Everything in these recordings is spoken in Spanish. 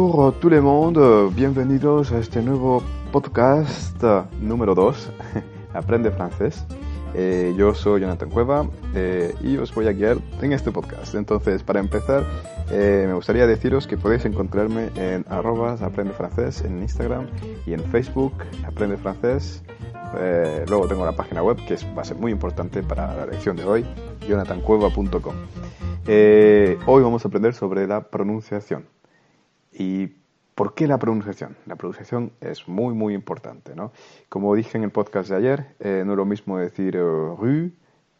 Bonjour tout le monde, bienvenidos a este nuevo podcast número 2, Aprende francés. Eh, yo soy Jonathan Cueva eh, y os voy a guiar en este podcast. Entonces, para empezar, eh, me gustaría deciros que podéis encontrarme en arrobas aprende francés en Instagram y en Facebook aprende francés. Eh, luego tengo la página web que es, va a ser muy importante para la lección de hoy, jonathancueva.com. Eh, hoy vamos a aprender sobre la pronunciación. ¿Y por qué la pronunciación? La pronunciación es muy, muy importante. ¿no? Como dije en el podcast de ayer, eh, no es lo mismo decir eh, rue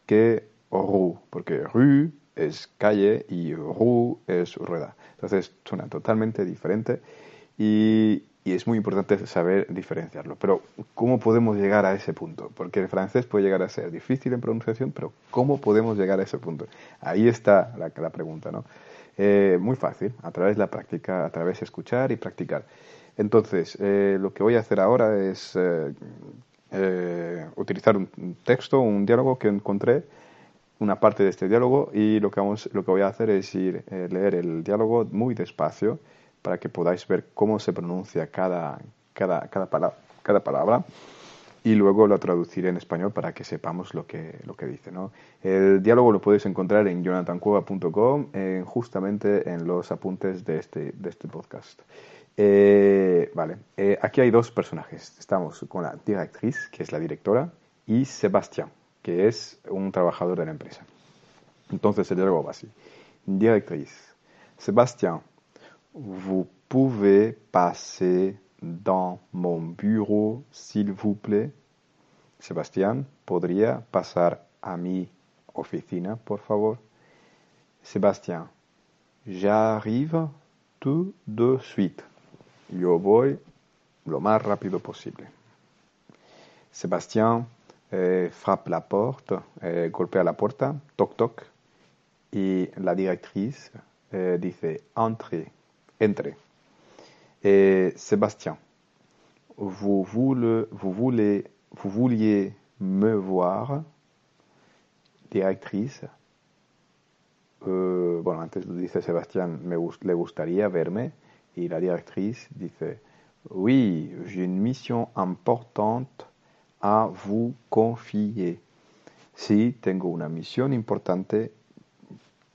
que rue, porque rue es calle y rue es rueda. Entonces suena totalmente diferente y, y es muy importante saber diferenciarlo. Pero ¿cómo podemos llegar a ese punto? Porque el francés puede llegar a ser difícil en pronunciación, pero ¿cómo podemos llegar a ese punto? Ahí está la, la pregunta, ¿no? Eh, muy fácil, a través de la práctica, a través de escuchar y practicar. Entonces, eh, lo que voy a hacer ahora es eh, eh, utilizar un texto, un diálogo que encontré, una parte de este diálogo, y lo que, vamos, lo que voy a hacer es ir eh, leer el diálogo muy despacio para que podáis ver cómo se pronuncia cada, cada, cada, pala- cada palabra y luego lo traduciré en español para que sepamos lo que, lo que dice. El diálogo lo podéis encontrar en jonathancueva.com, eh, justamente en los apuntes de este, de este podcast. Eh, vale, eh, aquí hay dos personajes. Estamos con la directriz, que es la directora, y Sebastián, que es un trabajador de la empresa. Entonces el diálogo va así. Directriz, Sebastián, vous pouvez passer dans mon bureau, s'il vous plaît. Sebastián, ¿podría pasar a mi oficina, por favor? Sebastián, j'arrive tout de suite. Yo voy lo más rápido posible. Sebastián eh, frappe la porte, eh, golpea la puerta, toc toc, y la directriz eh, dice, entre, entre. Eh, Sébastien, vous voulez, vous vouliez me voir, directrice. Euh, bueno, antes dice Sebastián, me gus- le gustaría verme, y la directrice dice, oui, j'ai une mission importante a vous confier. Sí, tengo una misión importante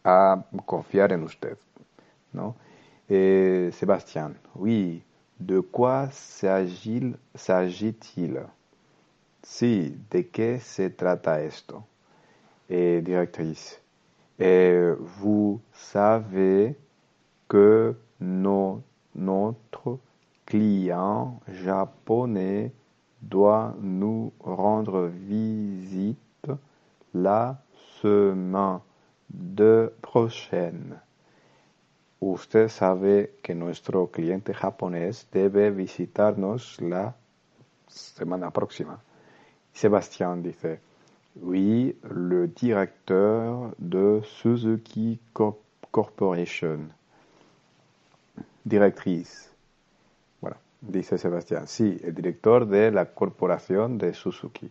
a confiar en usted, ¿no? Eh, Sébastien, oui, de quoi s'agit- s'agit-il? Sí, ¿de qué se trata esto? Eh, directrice, eh, vous savez que no- notre client japonais doit nous rendre visite la semaine de prochaine. Usted sabe que nuestro cliente japonés debe visitarnos la semana próxima. Sébastien dice, oui, le directeur de Suzuki Corp- Corporation. Directrice. Bueno, dice Sebastián, sí, el director de la corporación de Suzuki.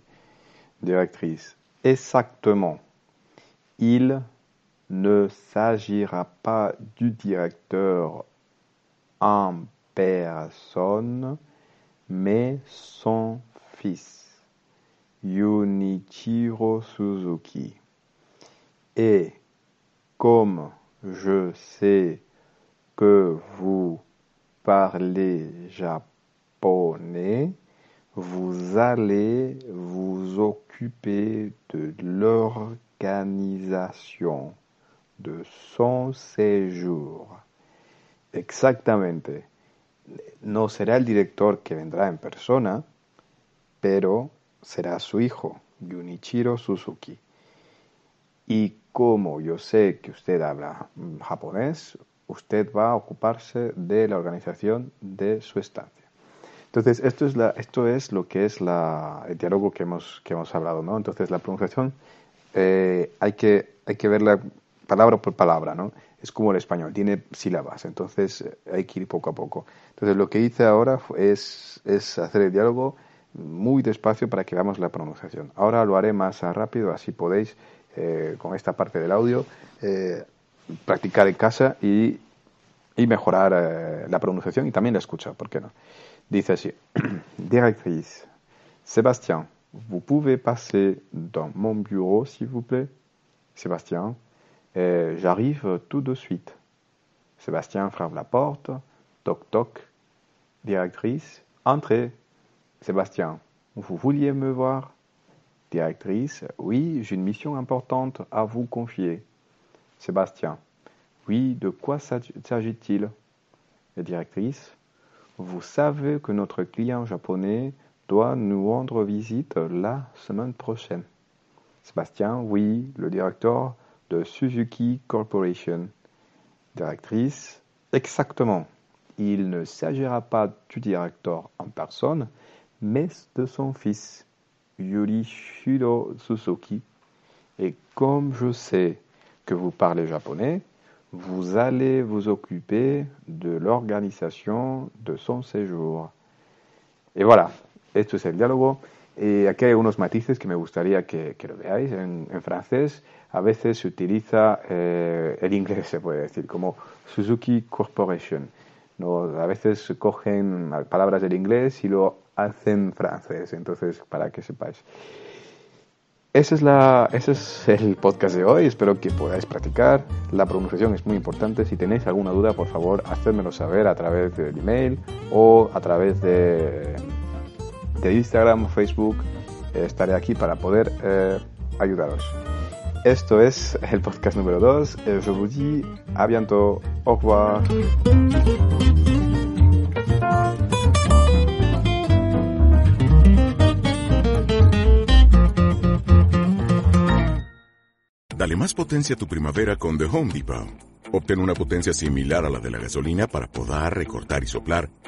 Directrice. Exactement. Il ne s'agira pas du directeur en personne, mais son fils, Junichiro Suzuki. Et comme je sais que vous parlez japonais, vous allez vous occuper de l'organisation de son séjour. Exactamente. No será el director que vendrá en persona, pero será su hijo, Junichiro Suzuki. Y como yo sé que usted habla japonés, usted va a ocuparse de la organización de su estancia. Entonces, esto es, esto es lo que es la, el diálogo que hemos, que hemos hablado, ¿no? Entonces, la pronunciación eh, hay, que, hay que verla palabra por palabra, ¿no? Es como el español, tiene sílabas, entonces eh, hay que ir poco a poco. Entonces, lo que hice ahora es, es hacer el diálogo muy despacio para que veamos la pronunciación. Ahora lo haré más rápido, así podéis, eh, con esta parte del audio, practicar en casa y, y mejorar la pronunciación y también la escucha, ¿por qué no? Dice así, directrice, Sébastien, vous pouvez passer dans mon bureau, s'il vous plaît Sébastien, euh, j'arrive tout de suite. Sébastien frappe la porte, toc toc. Directrice, entrez. Sébastien, vous vouliez me voir? Directrice, oui, j'ai une mission importante à vous confier. Sébastien, oui, de quoi s'agit-il? Directrice, vous savez que notre client japonais doit nous rendre visite la semaine prochaine. Sébastien, oui, le directeur de Suzuki Corporation. Directrice, exactement. Il ne s'agira pas du directeur en personne, mais de son fils, Yurishiro Suzuki. Et comme je sais que vous parlez japonais, vous allez vous occuper de l'organisation de son séjour. Y voilà, esto es el diálogo. Y aquí hay unos matices que me gustaría que, que lo veáis. En, en, francés a veces se utiliza eh, el inglés, se puede decir, como Suzuki Corporation. ¿no? A veces cogen palabras del inglés y lo hacen francés, entonces para que sepáis. Ese es, la, ese es el podcast de hoy. Espero que podáis practicar. La pronunciación es muy importante. Si tenéis alguna duda, por favor, hacedmelo saber a través del email o a través de, Instagram o Facebook. estaré aquí para poder eh, ayudaros. Esto es el podcast número 2. Je vous dis. Dale más potencia a tu primavera con The Home Depot. Obtén una potencia similar a la de la gasolina para podar, recortar y soplar